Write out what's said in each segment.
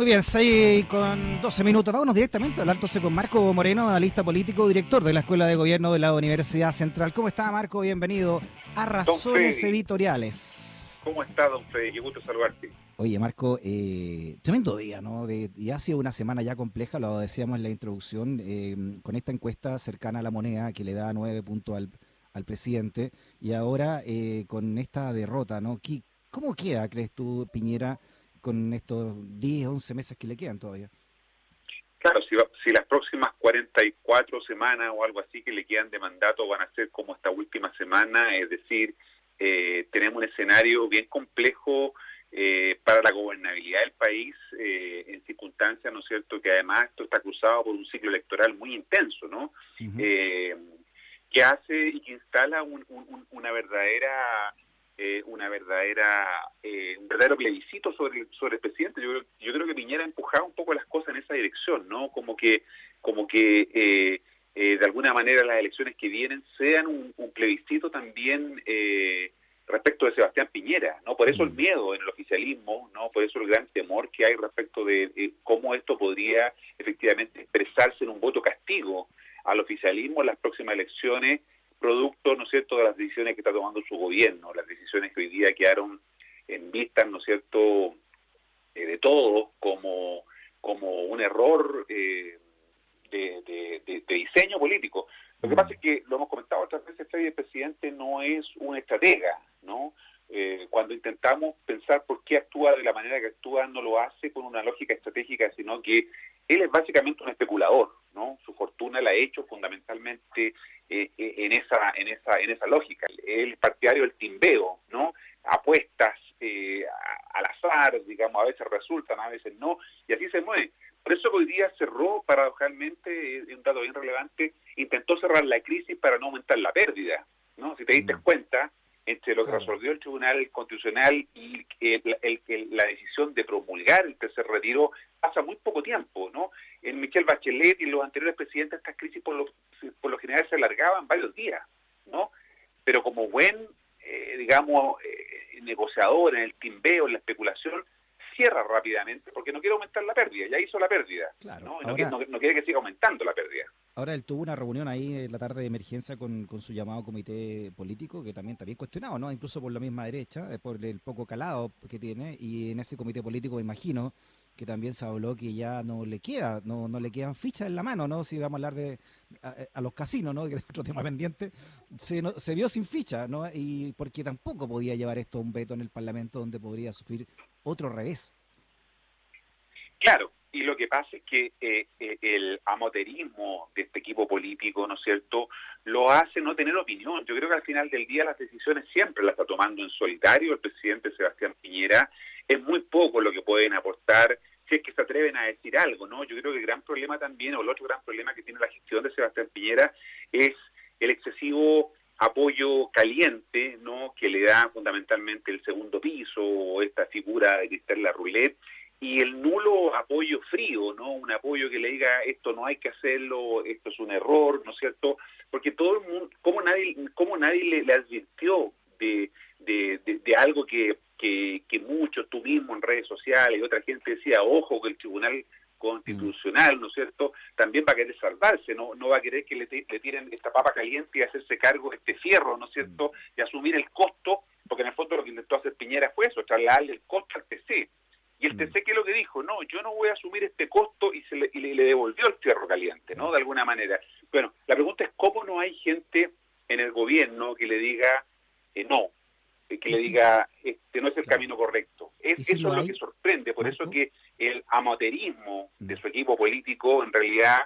Muy bien, 6 con 12 minutos. Vámonos directamente al alto con Marco Moreno, analista político, director de la Escuela de Gobierno de la Universidad Central. ¿Cómo está, Marco? Bienvenido a Razones Editoriales. ¿Cómo está, don Fede? Qué gusto saludarte. Oye, Marco, eh, tremendo día, ¿no? De, y ha sido una semana ya compleja, lo decíamos en la introducción, eh, con esta encuesta cercana a la moneda que le da nueve puntos al, al presidente, y ahora eh, con esta derrota, ¿no? ¿Cómo queda, crees tú, Piñera? Con estos 10, 11 meses que le quedan todavía. Claro, si, si las próximas 44 semanas o algo así que le quedan de mandato van a ser como esta última semana, es decir, eh, tenemos un escenario bien complejo eh, para la gobernabilidad del país eh, en circunstancias, ¿no es cierto?, que además esto está cruzado por un ciclo electoral muy intenso, ¿no? que hace y que instala una verdadera eh, una verdadera eh, un verdadero plebiscito sobre sobre el presidente. Yo, yo creo que Piñera ha empujado un poco las cosas en esa dirección no como que como que eh, de alguna manera las elecciones que vienen sean un, plebiscito también respecto de Sebastián Piñera no por eso el mm. miedo en el oficialismo no por eso el gran temor que hay respecto de cómo esto podría efectivamente expresarse en un voto castigo al oficialismo en las próximas elecciones producto, ¿no es cierto?, de las decisiones que está tomando su gobierno, las decisiones que hoy día quedaron en vista, ¿no es cierto?, eh, de todos como, como un error eh, de, diseño político. Lo que pasa es que, lo hemos comentado otras veces, el presidente no es un estratega, ¿no? Eh, cuando intentamos pensar por qué actúa de la manera que actúa, no lo hace con una lógica estratégica, sino que él es básicamente un especulador, ¿no? Su fortuna la ha hecho fundamentalmente eh, eh, en esa en esa en esa lógica. El partidario del timbeo, ¿no? Apuestas eh, al azar, digamos, a veces resultan, a veces no, y así se mueve. Por eso hoy día cerró, paradojalmente, un dato bien relevante, intentó cerrar la crisis para no aumentar la pérdida, ¿no? Si te diste mm. cuenta, entre lo que resolvió el Tribunal Constitucional y la decisión de promulgar el tercer retiro pasa muy poco tiempo, ¿no? En Michel Bachelet y los anteriores presidentes estas crisis por lo, por lo general se alargaban varios días, ¿no? Pero como buen, eh, digamos, eh, negociador en el timbeo, en la especulación, cierra rápidamente porque no quiere aumentar la pérdida, ya hizo la pérdida, ¿no? no, quiere, que siga aumentando la pérdida. Ahora él tuvo una reunión ahí en la tarde de emergencia con, con su llamado comité político, que también está bien cuestionado, ¿no? Incluso por la misma derecha, por el poco calado que tiene, y en ese comité político me imagino que también se habló que ya no le queda, no, no le quedan fichas en la mano, ¿no? Si vamos a hablar de a, los casinos, ¿no? Que es otro tema pendiente, se, se vio sin ficha, ¿no? Y porque tampoco podía llevar esto a un veto en el Parlamento donde podría sufrir otro revés. Claro, y lo que pasa es que eh, eh, el amoterismo de este equipo político, ¿no es cierto?, lo hace no tener opinión. Yo creo que al final del día las decisiones siempre las está tomando en solitario el presidente Sebastián Piñera. Es muy poco lo que pueden aportar si es que se atreven a decir algo, ¿no? Yo creo que el gran problema también, o el otro gran problema que tiene la gestión de Sebastián Piñera es el excesivo apoyo caliente, ¿no? Que le da fundamentalmente el segundo piso, o esta figura de Cristel La Roulette, y el nulo apoyo frío, ¿no? Un apoyo que le diga esto no hay que hacerlo, esto es un error, ¿no es cierto? Porque todo el mundo, como nadie, como nadie le, advirtió de, de, de algo que que, muchos, tú mismo en redes sociales y otra gente decía, ojo, que el Tribunal Constitucional, ¿no es cierto?, también va a querer salvarse, no, no va a querer que le, le tiren esta papa caliente y hacerse cargo de este fierro, ¿no es cierto?, y asumir el costo, porque en el fondo lo que intentó hacer Piñera fue eso, trasladarle el costo al TC. Y el TC, ¿qué es lo que dijo? No, yo no voy a asumir este costo y, se le, y le, devolvió el fierro caliente, ¿no?, de alguna manera. Bueno, la pregunta es cómo no hay gente en el gobierno que le diga, eh, no, que le diga, este no es el camino correcto. Es, eso es lo que sorprende, por eso que el amaterismo de su equipo político en realidad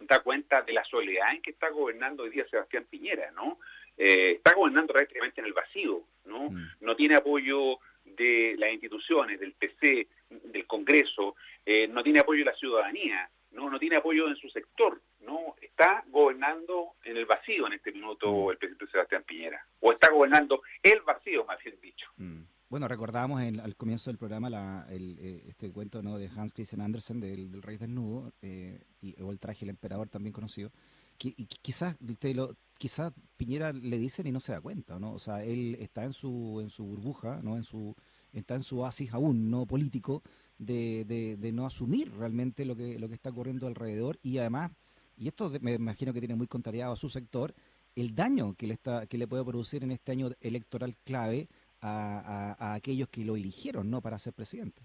da cuenta de la soledad en que está gobernando hoy día Sebastián Piñera, ¿no? Eh, está gobernando prácticamente en el vacío, ¿no? Mm. No tiene apoyo de las instituciones, del PC, del Congreso, eh, no tiene apoyo de la ciudadanía, no, no tiene apoyo en su sector, no está gobernando en el vacío en este minuto mm. el presidente Sebastián Piñera, o está gobernando el vacío, más bien dicho. Mm. Bueno, recordábamos al comienzo del programa la, el, eh, este cuento ¿no? de Hans Christian Andersen del, del Rey Desnudo, eh, y, o el traje del emperador también conocido, que, y quizás lo, quizás Piñera le dicen y no se da cuenta, ¿no? O sea, él está en su en su burbuja, ¿no? En su está en su oasis aún no político de, de, no asumir realmente lo que, lo que está ocurriendo alrededor y además, y esto me imagino que tiene muy contrariado a su sector, el daño que le, está, que le puede producir en este año electoral clave a, aquellos que lo eligieron no para ser presidente.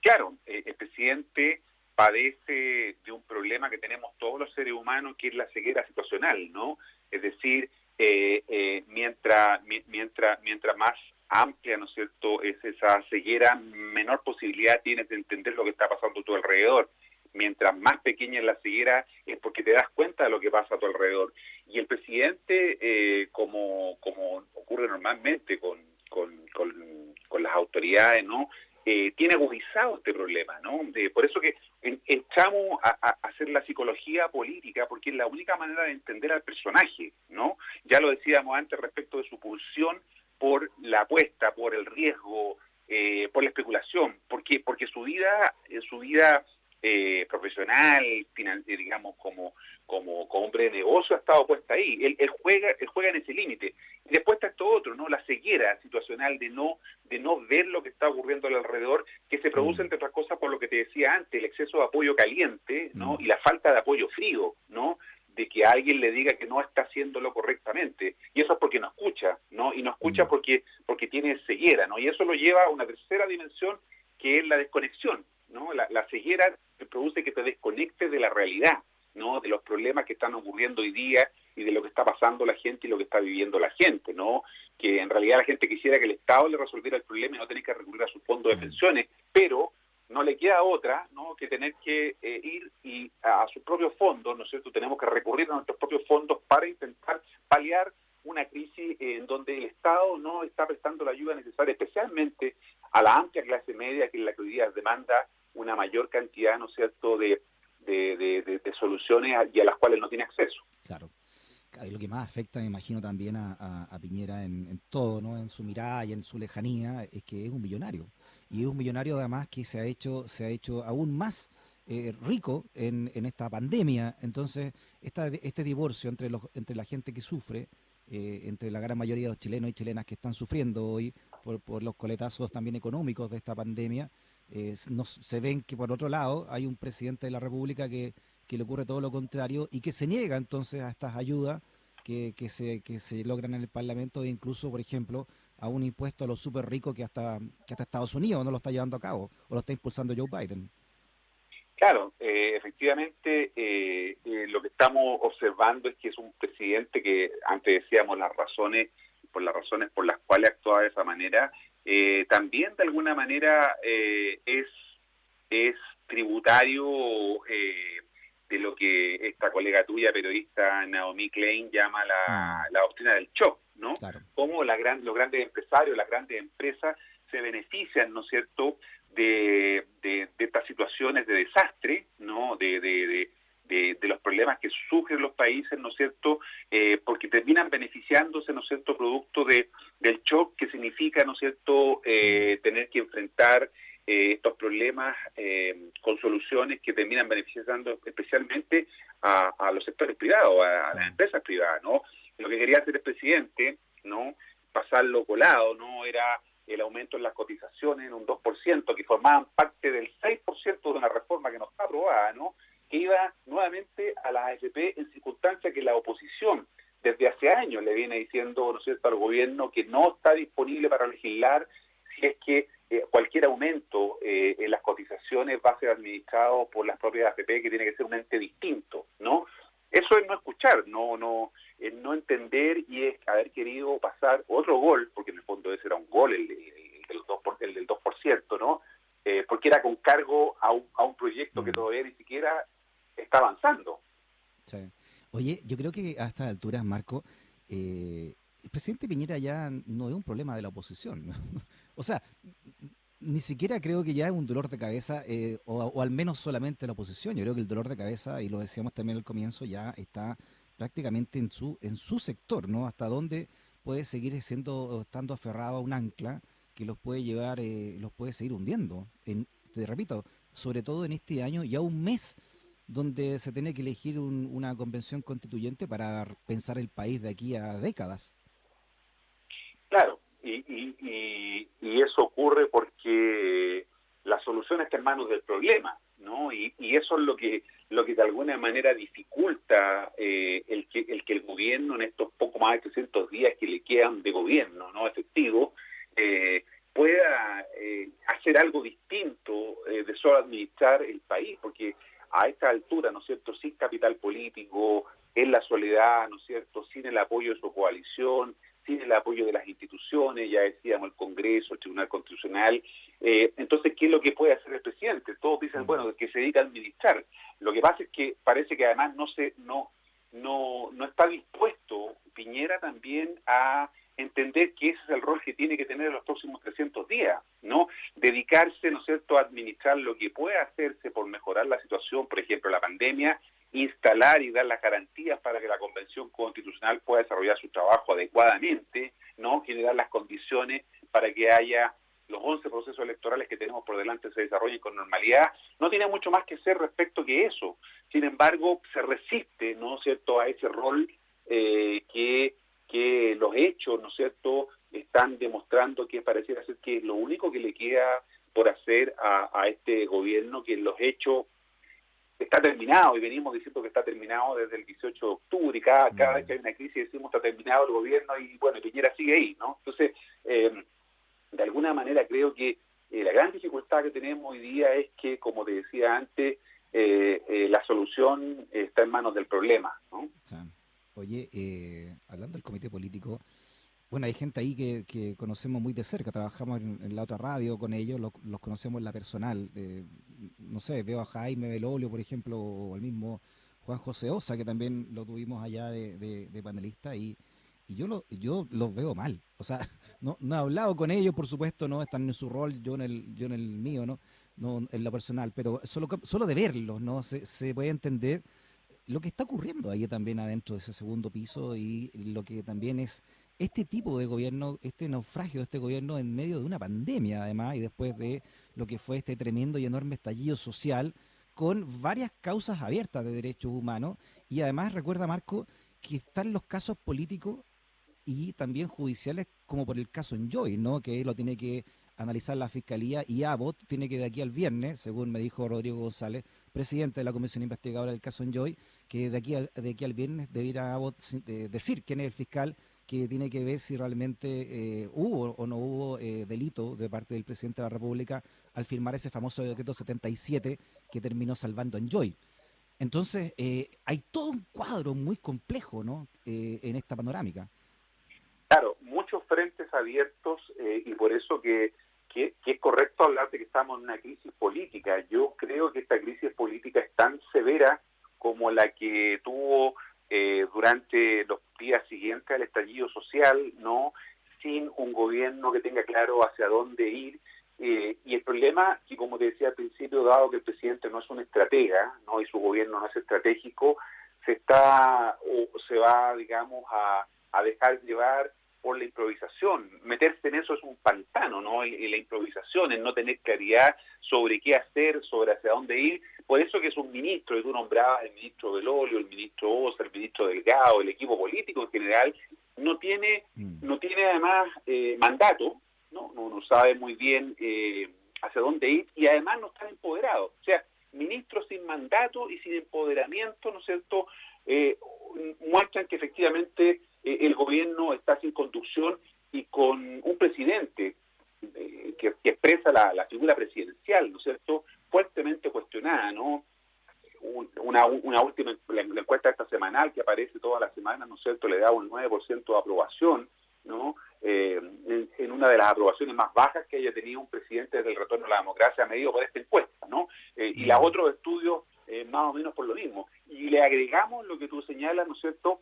Claro, eh, el presidente padece de un problema que tenemos todos los seres humanos, que es la ceguera situacional, ¿no? Es decir, eh, eh, mientras, mientras, mientras más amplia, ¿no es cierto?, es esa ceguera, menor posibilidad tienes de entender lo que está pasando a tu alrededor. Mientras más pequeña es la ceguera, es porque te das cuenta de lo que pasa a tu alrededor. Y el presidente, eh, como, como ocurre normalmente con, con, con, las autoridades, ¿no? Eh, tiene agudizado este problema, ¿no? por eso que echamos a, a, hacer la psicología política, porque es la única manera de entender al personaje, ¿no? Ya lo decíamos antes respecto de su pulsión por la apuesta, por el riesgo, eh, por la especulación, porque porque su vida, su vida eh, profesional, digamos como como, hombre de negocio ha estado puesta ahí. Él, juega él juega en ese límite. Y después está esto otro, no la ceguera situacional de no de no ver lo que está ocurriendo alrededor, que se produce mm. entre otras cosas por lo que te decía antes, el exceso de apoyo caliente, ¿no? Mm. Y la falta de apoyo frío, ¿no? de que alguien le diga que no está haciéndolo correctamente y eso es porque no escucha no y no escucha mm. porque porque tiene ceguera no y eso lo lleva a una tercera dimensión que es la desconexión no la, ceguera produce que te desconectes de la realidad no de los problemas que están ocurriendo hoy día y de lo que está pasando la gente y lo que está viviendo la gente no que en realidad la gente quisiera que el Estado le resolviera el problema y no tener que recurrir a su fondo de pensiones pero no le queda otra ¿no? que tener que eh, ir y a, sus propios fondos, ¿no es cierto? Tenemos que recurrir a nuestros propios fondos para intentar paliar una crisis en donde el Estado no está prestando la ayuda necesaria, especialmente a la amplia clase media, que es la que hoy día demanda una mayor cantidad, ¿no cierto?, de, de, soluciones y a las cuales no tiene acceso. Claro. Lo que más afecta, me imagino, también a, Piñera en, en, todo, ¿no? En su mirada y en su lejanía, es que es un millonario y es un millonario además que se ha hecho, se ha hecho aún más eh, rico en, en, esta pandemia. Entonces, esta, este divorcio entre, los, entre la gente que sufre, eh, entre la gran mayoría de los chilenos y chilenas que están sufriendo hoy por, por los coletazos también económicos de esta pandemia, eh, se ven que por otro lado hay un presidente de la República que, que le ocurre todo lo contrario y que se niega entonces a estas ayudas que, que, se, que se logran en el Parlamento e incluso, por ejemplo, a un impuesto a los súper ricos que hasta, que hasta Estados Unidos no lo está llevando a cabo o lo está impulsando Joe Biden. Claro, eh, efectivamente eh, eh, lo que estamos observando es que es un presidente que antes decíamos las razones, por las razones por las cuales actúa de esa manera, también de alguna manera es, es tributario de lo que esta colega tuya periodista Naomi Klein llama la, mm. la doctrina del shock ¿no? Cómo la gran, los grandes empresarios, las grandes empresas se benefician, ¿no es cierto?, de, de, estas situaciones de desastre, ¿no?, de, de, los problemas que sufren los países, ¿no es cierto?, eh, porque terminan beneficiándose, ¿no es cierto?, producto de, del shock que significa, ¿no es cierto?, eh, tener que enfrentar eh, estos problemas con soluciones que terminan beneficiando especialmente a, a los sectores privados, a, a las empresas privadas, ¿no? lo que quería hacer el presidente, ¿no? Pasarlo colado, ¿no? Era el aumento en las cotizaciones en un 2%, que formaban parte del 6% de una reforma que no está aprobada, ¿no? Que iba nuevamente a la AFP en circunstancias que la oposición desde hace años le viene diciendo, ¿no es cierto?, al gobierno que no está disponible para legislar si es que eh, cualquier aumento eh, en las cotizaciones va a ser administrado por las propias AFP, que tiene que ser un ente distinto, ¿no? Eso es no escuchar, no, no, es no entender y es haber querido pasar otro gol, porque en el fondo ese era un gol, el, del, 2%, el del 2%, ¿no? Eh, porque era con cargo a un, a un proyecto que mm. todavía ni siquiera está avanzando. Sí. Oye, yo creo que a estas alturas, Marco, eh, el presidente Piñera ya no es un problema de la oposición. o sea, ni siquiera creo que ya es un dolor de cabeza, eh, o, al menos solamente la oposición. Yo creo que el dolor de cabeza, y lo decíamos también al comienzo, ya está prácticamente en su, en su sector, ¿no? Hasta dónde puede seguir siendo, estando aferrado a un ancla que los puede llevar, eh, los puede seguir hundiendo. En, te repito, sobre todo en este año, ya un mes donde se tiene que elegir una convención constituyente para pensar el país de aquí a décadas. Claro, y, y, y, y eso ocurre porque la solución está en manos del problema, ¿no? Y, eso es lo que lo que de alguna manera dificulta eh, el que el que el gobierno en estos poco más de 300 días que le quedan de gobierno, no efectivo, eh, pueda eh, hacer algo distinto de solo administrar el país, porque a esta altura, ¿no es cierto?, sin capital político, en la soledad, ¿no es cierto?, sin el apoyo de su coalición, sin el apoyo de las instituciones, ya decíamos el Congreso, el Tribunal Constitucional. Eh, entonces, ¿qué es lo que puede hacer el presidente? Todos dicen, bueno, que se dedica a administrar. Lo que pasa es que parece que además no se no no no está dispuesto Piñera también a entender que ese es el rol que tiene que tener en los próximos 300 días, ¿no? Dedicarse, ¿no es cierto?, a administrar lo que puede hacerse por mejorar la situación, por ejemplo, la pandemia, instalar y dar las garantías para que la Convención Constitucional pueda desarrollar su trabajo adecuadamente, ¿no? Generar las condiciones para que haya los 11 procesos electorales que tenemos por delante se desarrollen con normalidad, no tiene mucho más que hacer respecto que eso. Sin embargo, se resiste, ¿no es cierto?, a ese rol eh, que que los hechos, ¿no es cierto?, están demostrando que pareciera ser que lo único que le queda por hacer a, este gobierno, que los hechos está terminado, y venimos diciendo que está terminado desde el 18 de octubre, y cada, cada vez que hay una crisis decimos está terminado el gobierno, y bueno, Piñera sigue ahí, ¿no? Entonces, eh, de alguna manera creo que eh, la gran dificultad que tenemos hoy día es que, como te decía antes, eh, la solución está en manos del problema, ¿no? Oye, eh, hablando del comité político, bueno, hay gente ahí que, conocemos muy de cerca, trabajamos en, la otra radio con ellos, los conocemos en la personal. Eh, no sé, veo a Jaime Belolio, por ejemplo, o al mismo Juan José Osa, que también lo tuvimos allá de, panelista, y, yo, lo, yo los veo mal. O sea, no, no he hablado con ellos, por supuesto, no están en su rol, yo en el, yo en el mío, ¿no? no en lo personal, pero solo, solo de verlos, ¿no? Se, se puede entender lo que está ocurriendo ahí también adentro de ese segundo piso y lo que también es este tipo de gobierno, este naufragio de este gobierno en medio de una pandemia además y después de lo que fue este tremendo y enorme estallido social con varias causas abiertas de derechos humanos y además recuerda Marco que están los casos políticos y también judiciales como por el caso Enjoy, ¿no? que lo tiene que analizar la fiscalía y Abbott tiene que de aquí al viernes, según me dijo Rodrigo González, presidente de la comisión investigadora del caso Enjoy, que de aquí, al, de aquí al viernes debiera decir quién es el fiscal que tiene que ver si realmente eh, hubo o no hubo eh, delito de parte del presidente de la República al firmar ese famoso decreto 77 que terminó salvando a Enjoy. Entonces, eh, hay todo un cuadro muy complejo ¿no? en esta panorámica. Claro, muchos frentes abiertos y por eso que que, es correcto hablar de que estamos en una crisis política. Yo creo que esta crisis política es tan severa como la que tuvo eh, durante los días siguientes al estallido social, no sin un gobierno que tenga claro hacia dónde ir. Eh, y el problema, que como te decía al principio, dado que el presidente no es un estratega, no y su gobierno no es estratégico, se está o se va, digamos, a, a dejar llevar por la improvisación. Meterse en eso es un pantano, ¿no? Y, la improvisación, en no tener claridad sobre qué hacer, sobre hacia dónde ir. Por eso que es un ministro, y tú nombrabas el ministro Belolio, el ministro Osa, el ministro Delgado, el equipo político en general, no tiene, mm. no tiene además eh, mandato, ¿no? ¿no? sabe muy bien eh, hacia dónde ir y además no está empoderado. O sea, ministros sin mandato y sin empoderamiento, ¿no es cierto?, eh, muestran que efectivamente eh, el gobierno está sin conducción y con un presidente eh, que, expresa la, figura presidencial, ¿no es cierto?, fuertemente cuestionada, ¿no? Una, una última la, encuesta esta semanal que aparece toda la semana, ¿no es cierto?, le da un 9% de aprobación, ¿no? Eh, en, una de las aprobaciones más bajas que haya tenido un presidente desde el retorno a la democracia medido por esta encuesta, ¿no? y los otros estudios más o menos por lo mismo. Y le agregamos lo que tú señalas, ¿no es cierto?,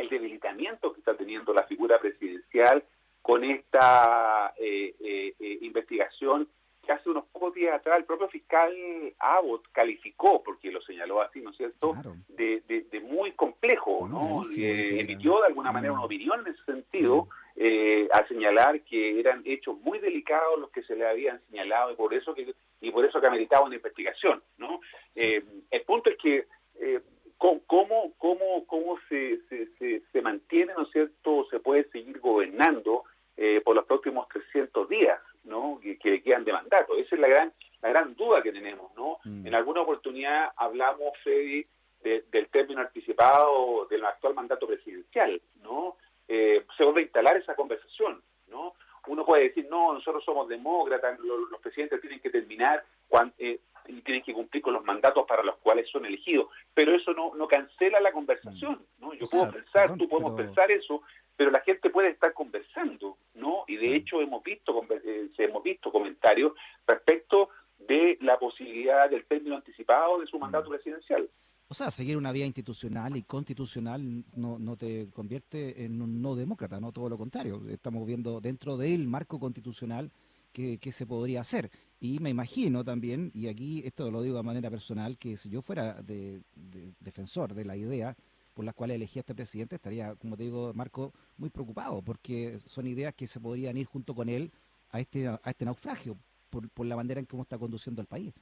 el debilitamiento que está teniendo la figura presidencial con esta eh, eh, eh, investigación que hace unos pocos días atrás el propio fiscal Abbott calificó, porque lo señaló así, ¿no es cierto?, de, de, muy complejo, ¿no? emitió de alguna manera una opinión en ese sentido, al señalar que eran hechos muy delicados los que se le habían señalado y por eso que y por eso que ameritaba una investigación, ¿no? el punto es que cómo, cómo, cómo se, se, mantiene, ¿no es cierto?, se puede seguir gobernando eh, por los próximos 300 días, ¿no?, que, le quedan de mandato. Esa es la gran, la alguna oportunidad hablamos, Freddy, del término anticipado del actual mandato presidencial, ¿no? Eh, se vuelve a instalar esa conversación, ¿no? Uno puede decir, no, nosotros somos demócratas, los, presidentes tienen que terminar eh, y tienen que cumplir con los mandatos para los cuales son elegidos, pero eso no, no cancela la conversación, ¿no? Yo puedo pensar, tú podemos pensar eso, pero la gente puede estar conversando, ¿no? Y de hecho hemos visto, eh, hemos visto comentarios respecto de la posibilidad del término anticipado de su mandato presidencial. O sea, seguir una vía institucional y constitucional no, no te convierte en un no demócrata, no todo lo contrario. Estamos viendo dentro del marco constitucional que, se podría hacer. Y me imagino también, y aquí esto lo digo de manera personal, que si yo fuera de, defensor de la idea por las cuales elegí a este presidente, estaría, como te digo, Marco, muy preocupado, porque son ideas que se podrían ir junto con él a este, a este naufragio, por, por la manera en cómo está conduciendo el país.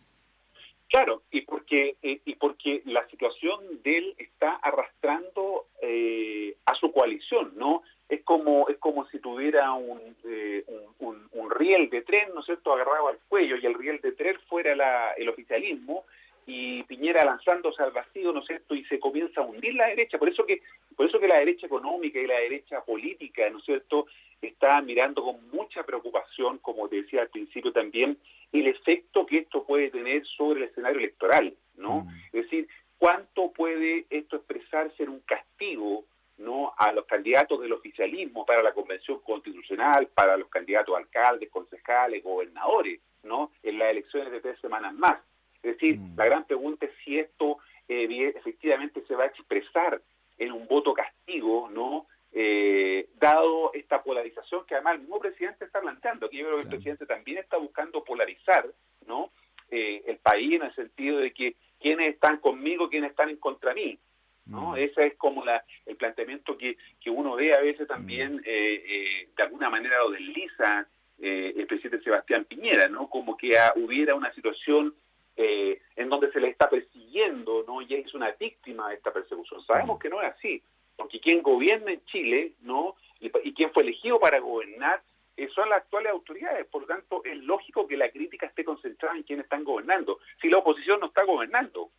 Claro, y porque, eh, y porque la situación de él está arrastrando eh, a su coalición, ¿no? Es como, es como si tuviera un, eh, un, un, riel de tren, ¿no es cierto?, agarrado al cuello y el riel de tren fuera la, el oficialismo y Piñera lanzándose al vacío, ¿no es cierto?, y se comienza a hundir la derecha. Por eso que, por eso que la derecha económica y la derecha política, ¿no es cierto?, está mirando con mucha preocupación, como te decía al principio también, el efecto que esto puede tener sobre el escenario electoral, ¿no? Mm. Es decir, cuánto puede esto expresarse en un castigo, ¿no? A los candidatos del oficialismo para la convención constitucional, para los candidatos alcaldes, concejales, gobernadores, ¿no? En las elecciones de tres semanas más. Es decir, mm. la gran pregunta es si esto eh, efectivamente se va a expresar en un voto castigo, ¿no? Eh, dado esta polarización que además el mismo presidente está planteando, aquí yo creo que el presidente también está buscando polarizar ¿no? Eh, el país en el sentido de que quienes están conmigo, quienes están en contra mí. ¿no? Mm. Ese es como la, el planteamiento que, que uno ve a veces también, mm. eh, de alguna manera lo desliza el presidente Sebastián Piñera, ¿no? como que hubiera una situación en donde se le está persiguiendo ¿no? y es una víctima de esta persecución. Sabemos que no es así porque quien gobierna en Chile, ¿no? Y, quien fue elegido para gobernar eh, son las actuales autoridades, por lo tanto es lógico que la crítica esté concentrada en quienes están gobernando. Si la oposición no está gobernando,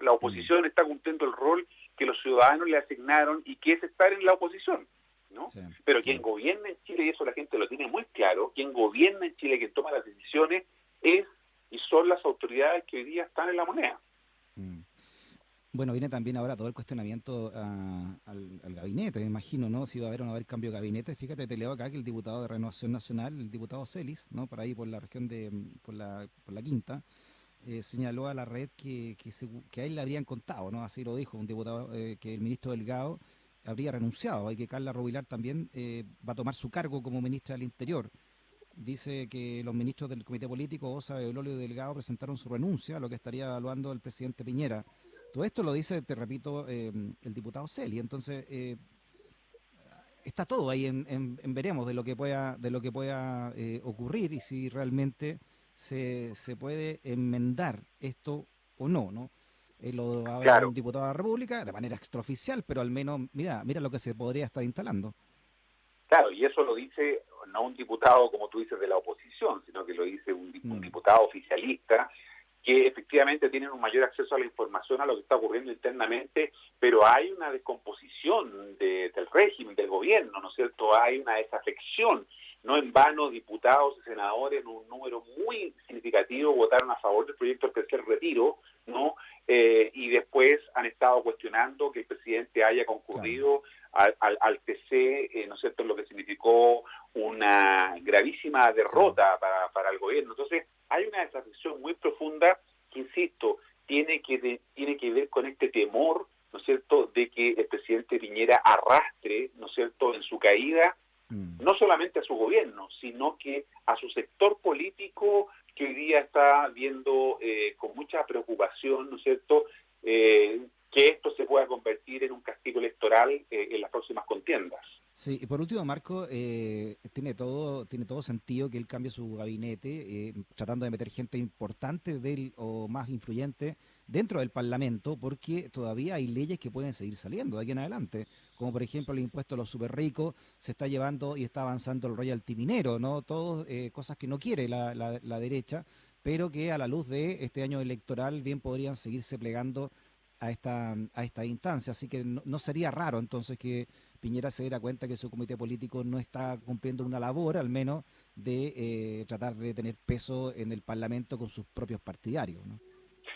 la oposición mm. está cumpliendo el rol que los ciudadanos le asignaron y que es estar en la oposición. ¿no? Pero quien gobierna en Chile, y eso la gente lo tiene muy claro, quien gobierna en Chile, quien toma las decisiones, es y son las autoridades que hoy día están en la moneda. Mm. Bueno, viene también ahora todo el cuestionamiento ah, al, gabinete, me imagino, ¿no? Si va a haber o no haber cambio de gabinete. Fíjate, te leo acá que el diputado de Renovación Nacional, el diputado Celis, ¿no? Por ahí, por la región de, por la, por la Quinta, eh, señaló a la red que, que, que, a él le habrían contado, ¿no? Así lo dijo un diputado, eh, que el ministro Delgado habría renunciado y que Carla Rubilar también eh, va a tomar su cargo como ministra del Interior. Dice que los ministros del Comité Político, Osa, Belolio y Delgado, presentaron su renuncia, lo que estaría evaluando el presidente Piñera. Todo esto lo dice, te repito, em, el diputado Celi. Entonces, eh, está todo ahí en, veremos de lo que pueda, de lo que pueda eh, ocurrir y si realmente se, se puede enmendar esto o no, ¿no? Eh, lo habla un diputado de la República de manera extraoficial, pero al menos, mira, mira lo que se podría estar instalando. Claro, y eso lo dice no un diputado, como tú dices, de la oposición, sino que lo dice un, un mm. diputado oficialista que efectivamente tienen un mayor acceso a la información, a lo que está ocurriendo internamente, pero hay una descomposición del régimen, del gobierno, ¿no es cierto? Hay una desafección. No en vano, diputados y senadores en un número muy significativo votaron a favor del proyecto del tercer retiro, ¿no? Eh, y después han estado cuestionando que el presidente haya concurrido al, al, TC, eh, ¿no es cierto?, lo que significó una gravísima derrota para, para el gobierno. Entonces, hay una desafección muy profunda que, insisto, tiene que, tiene que ver con este temor, ¿no es cierto?, de que el presidente Piñera arrastre, ¿no es cierto?, en su caída, mm. no solamente a su gobierno, sino que a su sector político que hoy día está viendo eh, con mucha preocupación, ¿no es cierto?, eh, que esto se pueda convertir en un castigo electoral eh, en las próximas contiendas. Sí, y por último, Marco, eh, tiene todo tiene todo sentido que él cambie su gabinete, eh, tratando de meter gente importante del o más influyente dentro del Parlamento, porque todavía hay leyes que pueden seguir saliendo de aquí en adelante, como por ejemplo el impuesto a los super ricos, se está llevando y está avanzando el royalty minero, ¿no? Todos eh, cosas que no quiere la derecha, pero que a la luz de este año electoral bien podrían seguirse plegando a esta, a esta instancia. Así que no, sería raro entonces que Piñera se diera cuenta que su comité político no está cumpliendo una labor, al menos, de eh, tratar de tener peso en el Parlamento con sus propios partidarios. ¿no?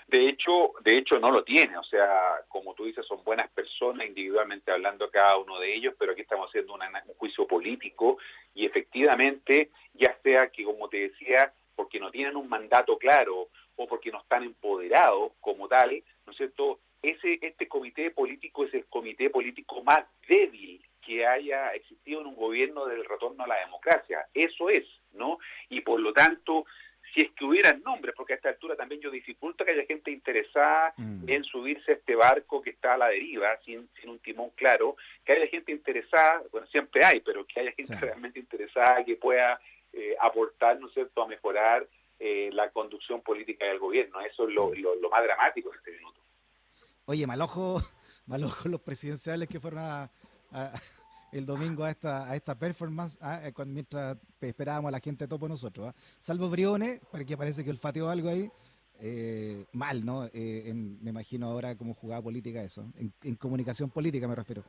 De hecho, de hecho no lo tiene, o sea, como tú dices, son buenas personas individualmente hablando cada uno de ellos, pero aquí estamos haciendo un juicio político y efectivamente, ya sea que, como te decía, porque no tienen un mandato claro o porque no están empoderados como tal, ¿no es cierto? Ese, este comité político es el comité político más débil que haya existido en un gobierno del retorno a la democracia. Eso es, ¿no? Y por lo tanto, si es que hubieran nombres, porque a esta altura también yo dificulto que haya gente interesada mm. en subirse a este barco que está a la deriva, sin, sin un timón claro, que haya gente interesada, bueno, siempre hay, pero que haya gente realmente interesada que pueda eh, aportar, ¿no es cierto?, a mejorar eh, la conducción política del gobierno. Eso es lo, lo, más dramático en este minuto. Oye, malojo, malojo los presidenciales que fueron a el domingo a esta, a esta performance, ah, eh, mientras esperábamos a la gente topo nosotros. ¿ah? Salvo Briones, que parece que olfateó algo ahí, eh, mal, ¿no? Eh, me imagino ahora como jugada política eso, en, comunicación política me refiero.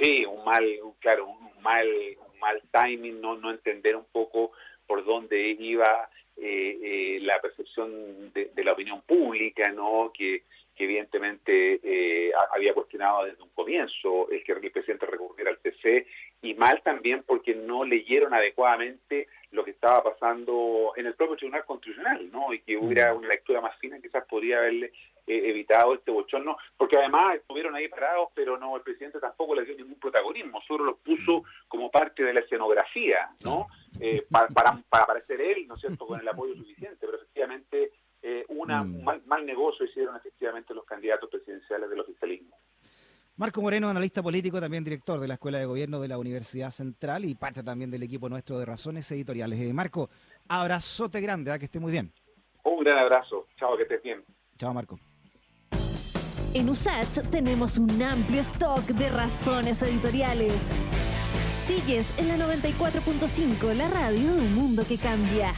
Sí, un mal, claro, un mal, un mal timing, no, no entender un poco por dónde iba la percepción de, de, la opinión pública, ¿no? Que que evidentemente eh, había cuestionado desde un comienzo el que el presidente recurriera al TC y mal también porque no leyeron adecuadamente lo que estaba pasando en el propio Tribunal Constitucional, ¿no? Y que hubiera mm. una lectura más fina quizás podría haberle eh, evitado este bochorno, porque además estuvieron ahí parados, pero no, el presidente tampoco les dio ningún protagonismo, solo los puso mm. como parte de la escenografía, ¿no? Eh, para, para, para aparecer él, ¿no es cierto?, con el apoyo suficiente, pero efectivamente eh, una, un mm. mal, negocio hicieron efectivamente los candidatos presidenciales del oficialismo. Marco Moreno, analista político, también director de la Escuela de Gobierno de la Universidad Central y parte también del equipo nuestro de Razones Editoriales. Eh, Marco, abrazote grande, ¿ah? que esté muy bien. Un gran abrazo. Chao, que estés bien. Chao, Marco. En USAT tenemos un amplio stock de razones editoriales. Sigues en la 94.5, la radio de un mundo que cambia.